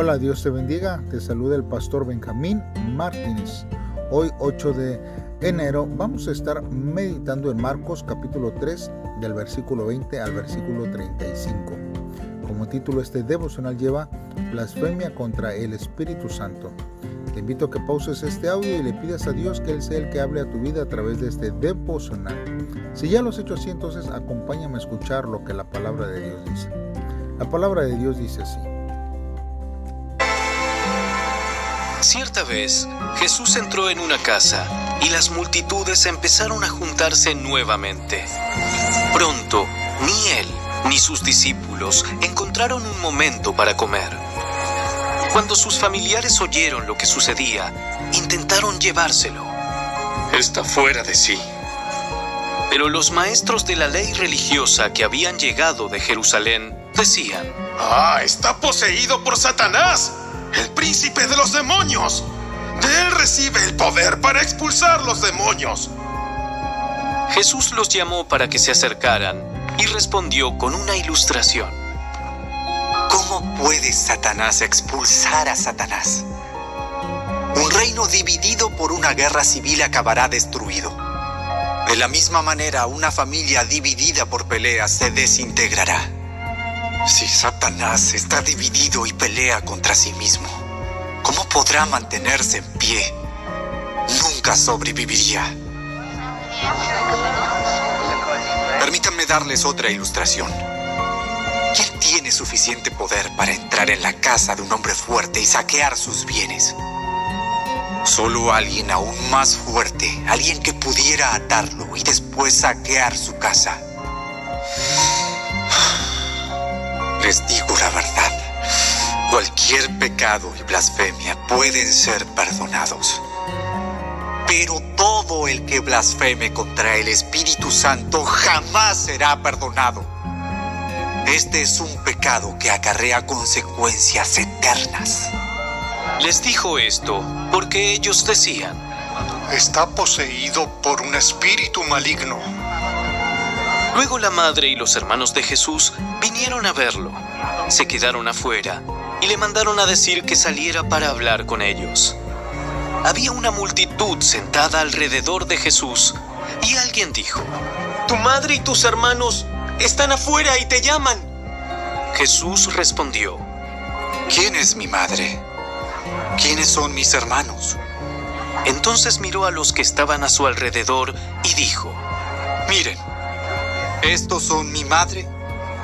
Hola, Dios te bendiga. Te saluda el pastor Benjamín Martínez. Hoy 8 de enero vamos a estar meditando en Marcos capítulo 3 del versículo 20 al versículo 35. Como título este devocional lleva Blasfemia contra el Espíritu Santo. Te invito a que pauses este audio y le pidas a Dios que Él sea el que hable a tu vida a través de este devocional. Si ya lo has hecho así, entonces acompáñame a escuchar lo que la palabra de Dios dice. La palabra de Dios dice así. Cierta vez, Jesús entró en una casa y las multitudes empezaron a juntarse nuevamente. Pronto, ni él ni sus discípulos encontraron un momento para comer. Cuando sus familiares oyeron lo que sucedía, intentaron llevárselo. Está fuera de sí. Pero los maestros de la ley religiosa que habían llegado de Jerusalén decían, Ah, está poseído por Satanás el príncipe de los demonios. De él recibe el poder para expulsar los demonios. Jesús los llamó para que se acercaran y respondió con una ilustración. ¿Cómo puede Satanás expulsar a Satanás? Un reino dividido por una guerra civil acabará destruido. De la misma manera, una familia dividida por peleas se desintegrará. Si Satanás está dividido y pelea contra sí mismo, ¿cómo podrá mantenerse en pie? Nunca sobreviviría. Permítanme darles otra ilustración. ¿Quién tiene suficiente poder para entrar en la casa de un hombre fuerte y saquear sus bienes? Solo alguien aún más fuerte, alguien que pudiera atarlo y después saquear su casa. Les digo la verdad. Cualquier pecado y blasfemia pueden ser perdonados. Pero todo el que blasfeme contra el Espíritu Santo jamás será perdonado. Este es un pecado que acarrea consecuencias eternas. Les dijo esto porque ellos decían, Está poseído por un espíritu maligno. Luego la madre y los hermanos de Jesús vinieron a verlo. Se quedaron afuera y le mandaron a decir que saliera para hablar con ellos. Había una multitud sentada alrededor de Jesús y alguien dijo, Tu madre y tus hermanos están afuera y te llaman. Jesús respondió, ¿Quién es mi madre? ¿Quiénes son mis hermanos? Entonces miró a los que estaban a su alrededor y dijo, Miren, estos son mi madre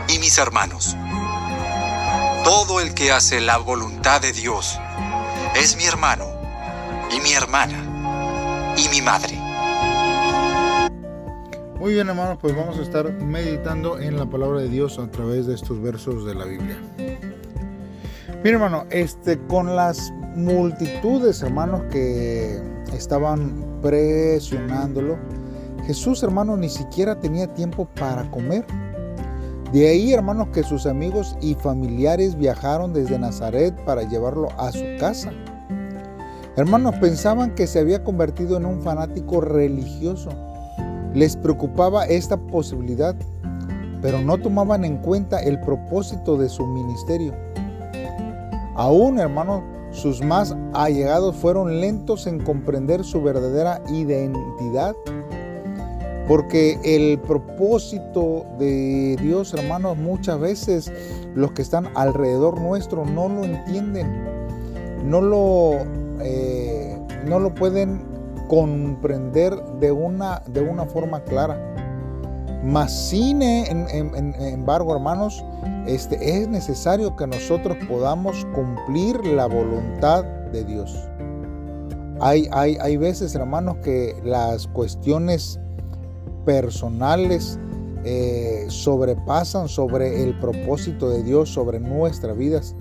y mis hermanos. Todo el que hace la voluntad de Dios es mi hermano y mi hermana y mi madre. Muy bien hermanos, pues vamos a estar meditando en la palabra de Dios a través de estos versos de la Biblia. Mira hermano, este, con las multitudes hermanos que estaban presionándolo, Jesús hermano ni siquiera tenía tiempo para comer. De ahí hermanos que sus amigos y familiares viajaron desde Nazaret para llevarlo a su casa. Hermanos pensaban que se había convertido en un fanático religioso les preocupaba esta posibilidad, pero no tomaban en cuenta el propósito de su ministerio. Aún, hermanos, sus más allegados fueron lentos en comprender su verdadera identidad, porque el propósito de Dios, hermanos, muchas veces los que están alrededor nuestro no lo entienden, no lo, eh, no lo pueden comprender de una, de una forma clara. Mas sin en, embargo, hermanos, este, es necesario que nosotros podamos cumplir la voluntad de Dios. Hay, hay, hay veces, hermanos, que las cuestiones personales eh, sobrepasan sobre el propósito de Dios sobre nuestras vidas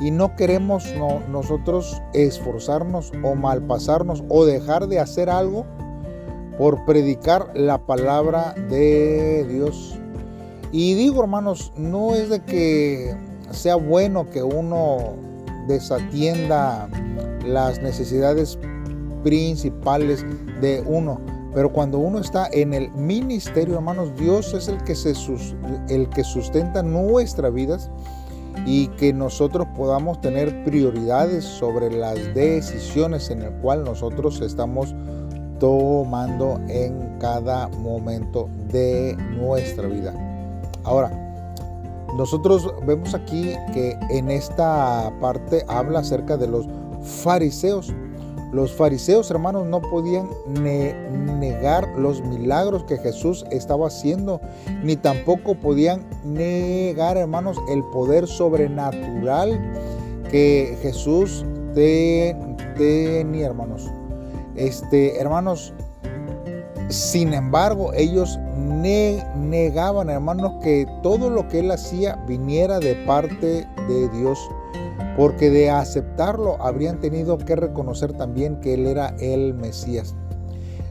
y no queremos nosotros esforzarnos o malpasarnos o dejar de hacer algo por predicar la palabra de Dios. Y digo, hermanos, no es de que sea bueno que uno desatienda las necesidades principales de uno, pero cuando uno está en el ministerio, hermanos, Dios es el que, se, el que sustenta nuestras vidas y que nosotros podamos tener prioridades sobre las decisiones en el cual nosotros estamos tomando en cada momento de nuestra vida. Ahora, nosotros vemos aquí que en esta parte habla acerca de los fariseos. Los fariseos, hermanos, no podían negar los milagros que Jesús estaba haciendo, ni tampoco podían negar, hermanos, el poder sobrenatural que Jesús tenía, hermanos. Este, hermanos, sin embargo, ellos negaban, hermanos, que todo lo que él hacía viniera de parte de Dios porque de aceptarlo habrían tenido que reconocer también que Él era el Mesías.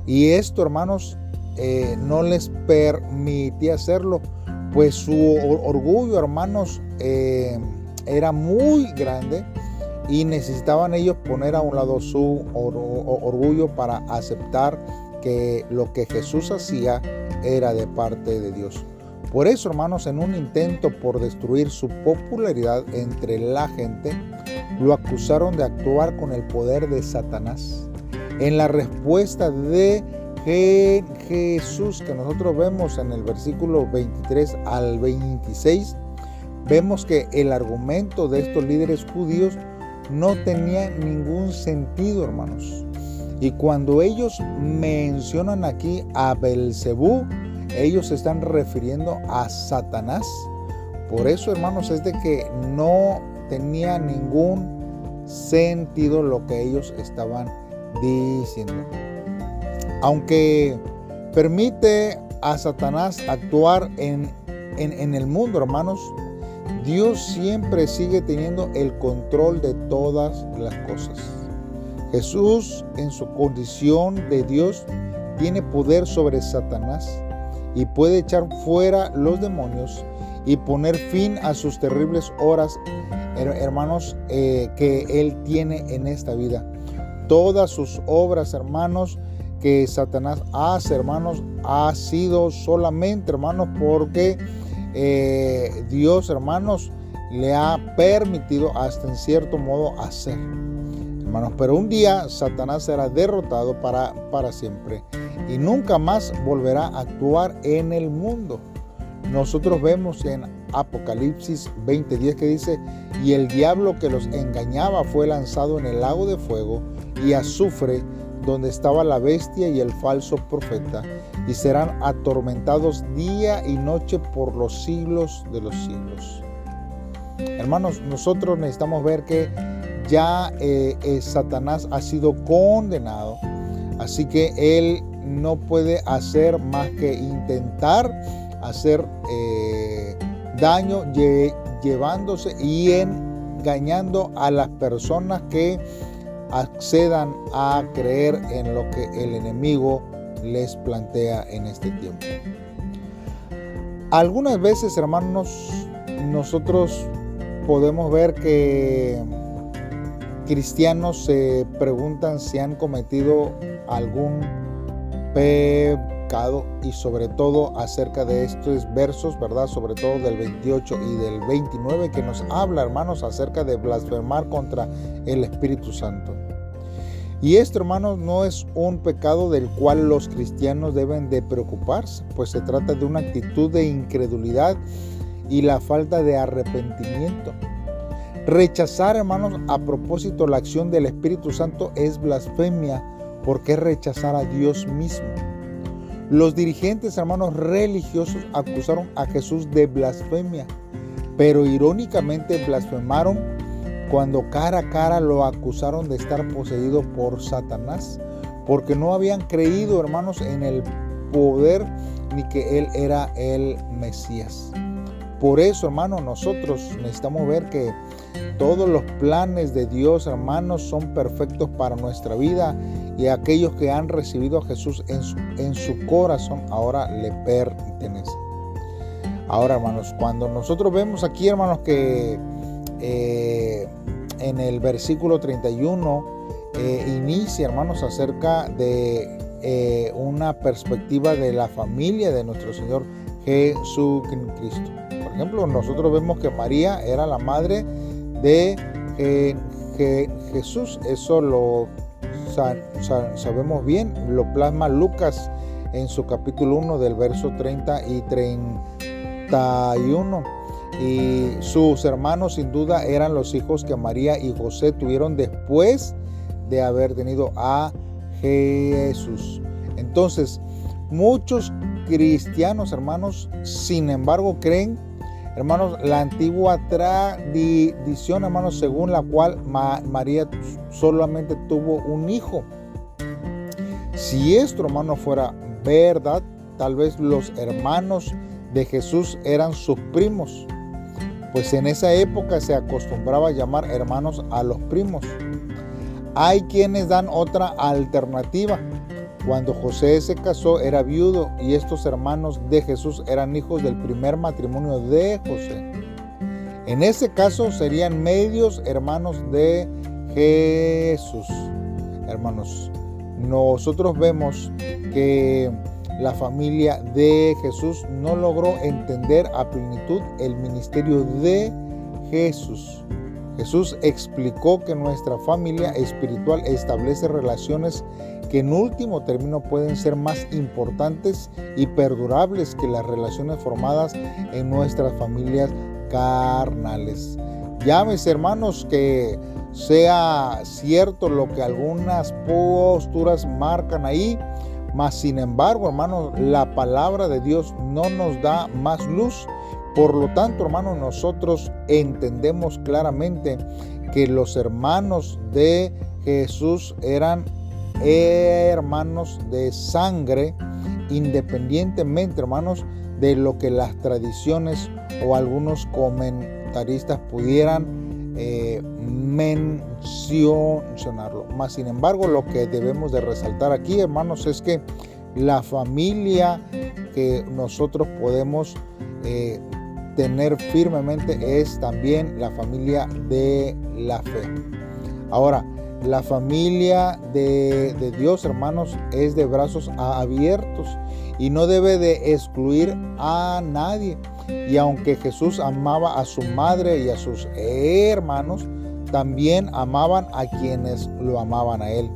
Y esto, hermanos, eh, no les permitía hacerlo, pues su orgullo, hermanos, eh, era muy grande y necesitaban ellos poner a un lado su orgullo para aceptar que lo que Jesús hacía era de parte de Dios. Por eso, hermanos, en un intento por destruir su popularidad entre la gente, lo acusaron de actuar con el poder de Satanás. En la respuesta de Jesús que nosotros vemos en el versículo 23 al 26, vemos que el argumento de estos líderes judíos no tenía ningún sentido, hermanos. Y cuando ellos mencionan aquí a Belcebú, ellos se están refiriendo a Satanás. Por eso, hermanos, es de que no tenía ningún sentido lo que ellos estaban diciendo. Aunque permite a Satanás actuar en, en, el mundo, hermanos, Dios siempre sigue teniendo el control de todas las cosas. Jesús, en su condición de Dios, tiene poder sobre Satanás y puede echar fuera los demonios y poner fin a sus terribles horas, hermanos, eh, que Él tiene en esta vida. Todas sus obras, hermanos, que Satanás hace, hermanos, ha sido solamente, hermanos, porque eh, Dios, hermanos, le ha permitido hasta en cierto modo hacer. Hermanos, pero un día Satanás será derrotado para, para siempre y nunca más volverá a actuar en el mundo. Nosotros vemos en Apocalipsis 20:10 que dice, y el diablo que los engañaba fue lanzado en el lago de fuego y azufre, donde estaba la bestia y el falso profeta, y serán atormentados día y noche por los siglos de los siglos. Hermanos, nosotros necesitamos ver que ya eh, eh, Satanás ha sido condenado, así que él no puede hacer más que intentar hacer eh, daño llevándose y engañando a las personas que accedan a creer en lo que el enemigo les plantea en este tiempo. Algunas veces, hermanos, nosotros podemos ver que cristianos se preguntan si han cometido algún pecado y sobre todo acerca de estos versos, ¿verdad? Sobre todo del 28 y del 29 que nos habla, hermanos, acerca de blasfemar contra el Espíritu Santo. Y esto, hermanos, no es un pecado del cual los cristianos deben de preocuparse, pues se trata de una actitud de incredulidad y la falta de arrepentimiento. Rechazar, hermanos, a propósito la acción del Espíritu Santo es blasfemia ¿Por qué rechazar a Dios mismo? Los dirigentes hermanos religiosos acusaron a Jesús de blasfemia, pero irónicamente blasfemaron cuando cara a cara lo acusaron de estar poseído por Satanás, porque no habían creído, hermanos, en el poder ni que Él era el Mesías. Por eso, hermanos, nosotros necesitamos ver que todos los planes de Dios, hermanos, son perfectos para nuestra vida y aquellos que han recibido a Jesús en su, corazón ahora le pertenecen. Ahora, hermanos, cuando nosotros vemos aquí, hermanos, que eh, en el versículo 31 eh, inicia, hermanos, acerca de eh, una perspectiva de la familia de nuestro Señor Jesucristo. Por ejemplo, nosotros vemos que María era la madre de Jesús. Eso lo sabemos bien, lo plasma Lucas en su capítulo 1 del verso 30 y 31. Y sus hermanos sin duda eran los hijos que María y José tuvieron después de haber tenido a Jesús. Entonces, muchos cristianos, hermanos, sin embargo, creen, hermanos, la antigua tradición, hermanos, según la cual María solamente tuvo un hijo. Si esto, hermano, fuera verdad, tal vez los hermanos de Jesús eran sus primos, pues en esa época se acostumbraba a llamar hermanos a los primos. Hay quienes dan otra alternativa. Cuando José se casó era viudo y estos hermanos de Jesús eran hijos del primer matrimonio de José. En ese caso serían medios hermanos de Jesús. Hermanos, nosotros vemos que la familia de Jesús no logró entender a plenitud el ministerio de Jesús. Jesús explicó que nuestra familia espiritual establece relaciones que en último término pueden ser más importantes y perdurables que las relaciones formadas en nuestras familias carnales. Mis hermanos que sea cierto lo que algunas posturas marcan ahí, mas sin embargo, hermanos, la palabra de Dios no nos da más luz. Por lo tanto, hermanos, nosotros entendemos claramente que los hermanos de Jesús eran hermanos de sangre, independientemente, hermanos, de lo que las tradiciones o algunos comentaristas pudieran eh, mencionarlo. Más sin embargo, lo que debemos de resaltar aquí, hermanos, es que la familia que nosotros podemos eh, tener firmemente es también la familia de la fe. Ahora, la familia de, Dios, hermanos, es de brazos abiertos y no debe de excluir a nadie. Y aunque Jesús amaba a su madre y a sus hermanos, también amaban a quienes lo amaban a Él.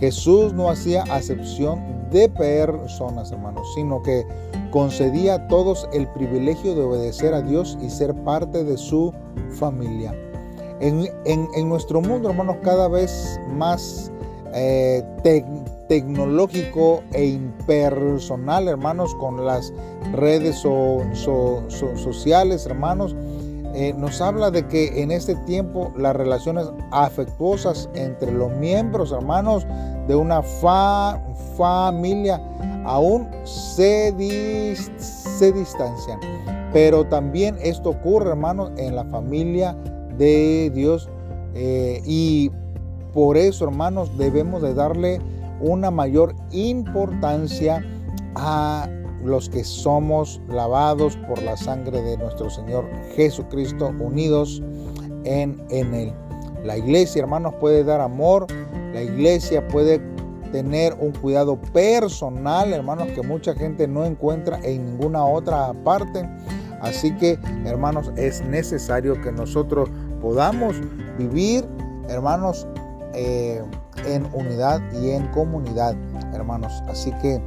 Jesús no hacía acepción de personas, hermanos, sino que concedía a todos el privilegio de obedecer a Dios y ser parte de su familia. En, nuestro mundo, hermanos, cada vez más eh, tecnológico e impersonal, hermanos, con las redes sociales, hermanos, eh, nos habla de que en este tiempo las relaciones afectuosas entre los miembros, hermanos, de una familia aún se, se distancian. Pero también esto ocurre, hermanos, en la familia de Dios. Eh, y por eso, hermanos, debemos de darle una mayor importancia a los que somos lavados por la sangre de nuestro Señor Jesucristo, unidos en, en Él. La iglesia, hermanos, puede dar amor, la iglesia puede tener un cuidado personal, hermanos, que mucha gente no encuentra en ninguna otra parte. Así que, hermanos, es necesario que nosotros podamos vivir, hermanos, eh, en unidad y en comunidad, hermanos. Así que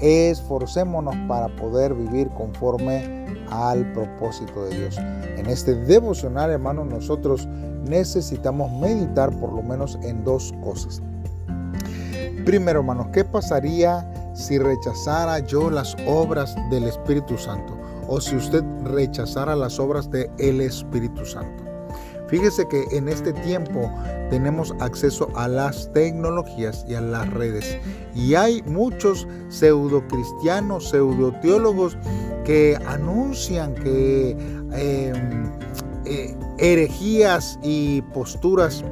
esforcémonos para poder vivir conforme al propósito de Dios. En este devocional, hermanos, nosotros necesitamos meditar por lo menos en dos cosas. Primero, hermanos, ¿qué pasaría si rechazara yo las obras del Espíritu Santo? O si usted rechazara las obras del Espíritu Santo. Fíjese que en este tiempo tenemos acceso a las tecnologías y a las redes. Y hay muchos pseudo cristianos, pseudo teólogos que anuncian que em, eh, herejías y posturas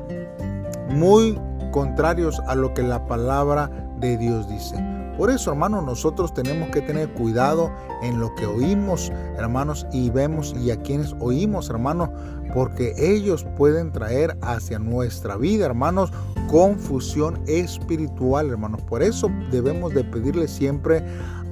muy contrarios a lo que la palabra de Dios dice. Por eso, hermanos, nosotros tenemos que tener cuidado en lo que oímos, hermanos, y vemos y a quienes oímos, hermanos, porque ellos pueden traer hacia nuestra vida, hermanos, confusión espiritual, hermanos. Por eso debemos de pedirle siempre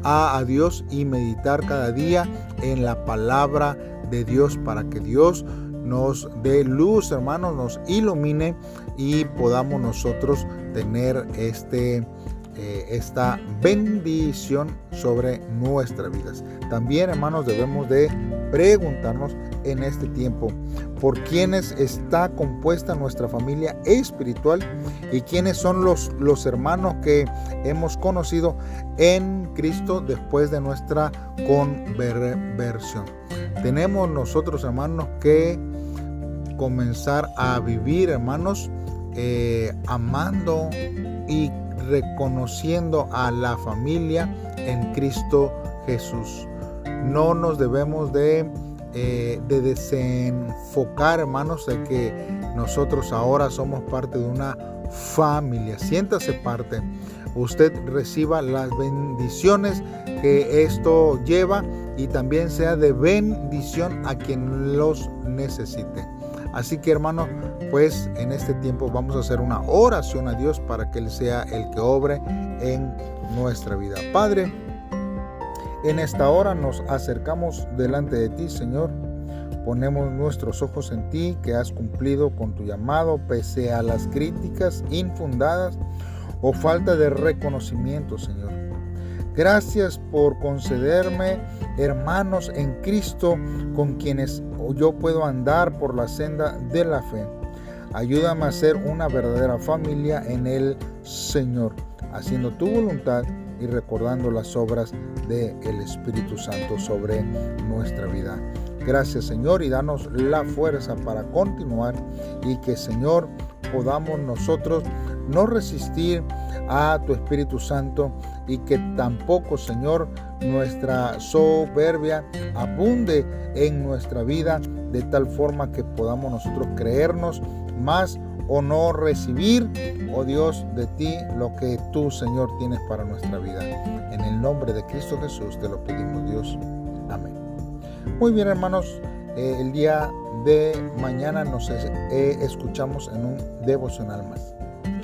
a, Dios y meditar cada día en la palabra de Dios para que Dios nos dé luz, hermanos, nos ilumine y podamos nosotros tener este eh, esta bendición sobre nuestras vidas. También, hermanos, debemos de preguntarnos en este tiempo por quiénes está compuesta nuestra familia espiritual y quiénes son los, los hermanos que hemos conocido en Cristo después de nuestra conversión. Tenemos nosotros, hermanos, que comenzar a vivir, hermanos, eh, amando y reconociendo a la familia en Cristo Jesús. No nos debemos de, eh, de desenfocar, hermanos, de que nosotros ahora somos parte de una familia. Siéntase parte. Usted reciba las bendiciones que esto lleva y también sea de bendición a quien los necesite. Así que hermano, pues en este tiempo vamos a hacer una oración a Dios para que Él sea el que obre en nuestra vida. Padre, en esta hora nos acercamos delante de ti, Señor. Ponemos nuestros ojos en ti, que has cumplido con tu llamado, pese a las críticas infundadas o falta de reconocimiento, Señor. Gracias por concederme hermanos en Cristo con quienes yo puedo andar por la senda de la fe. Ayúdame a ser una verdadera familia en el Señor, haciendo tu voluntad y recordando las obras del Espíritu Santo sobre nuestra vida. Gracias Señor y danos la fuerza para continuar y que Señor podamos nosotros no resistir a tu Espíritu Santo y que tampoco Señor nuestra soberbia abunde en nuestra vida de tal forma que podamos nosotros creernos más o no recibir, oh Dios, de ti lo que tú, Señor, tienes para nuestra vida. En el nombre de Cristo Jesús te lo pedimos, Dios. Amén. Muy bien, hermanos, eh, el día de mañana nos eh, escuchamos en un devocional más.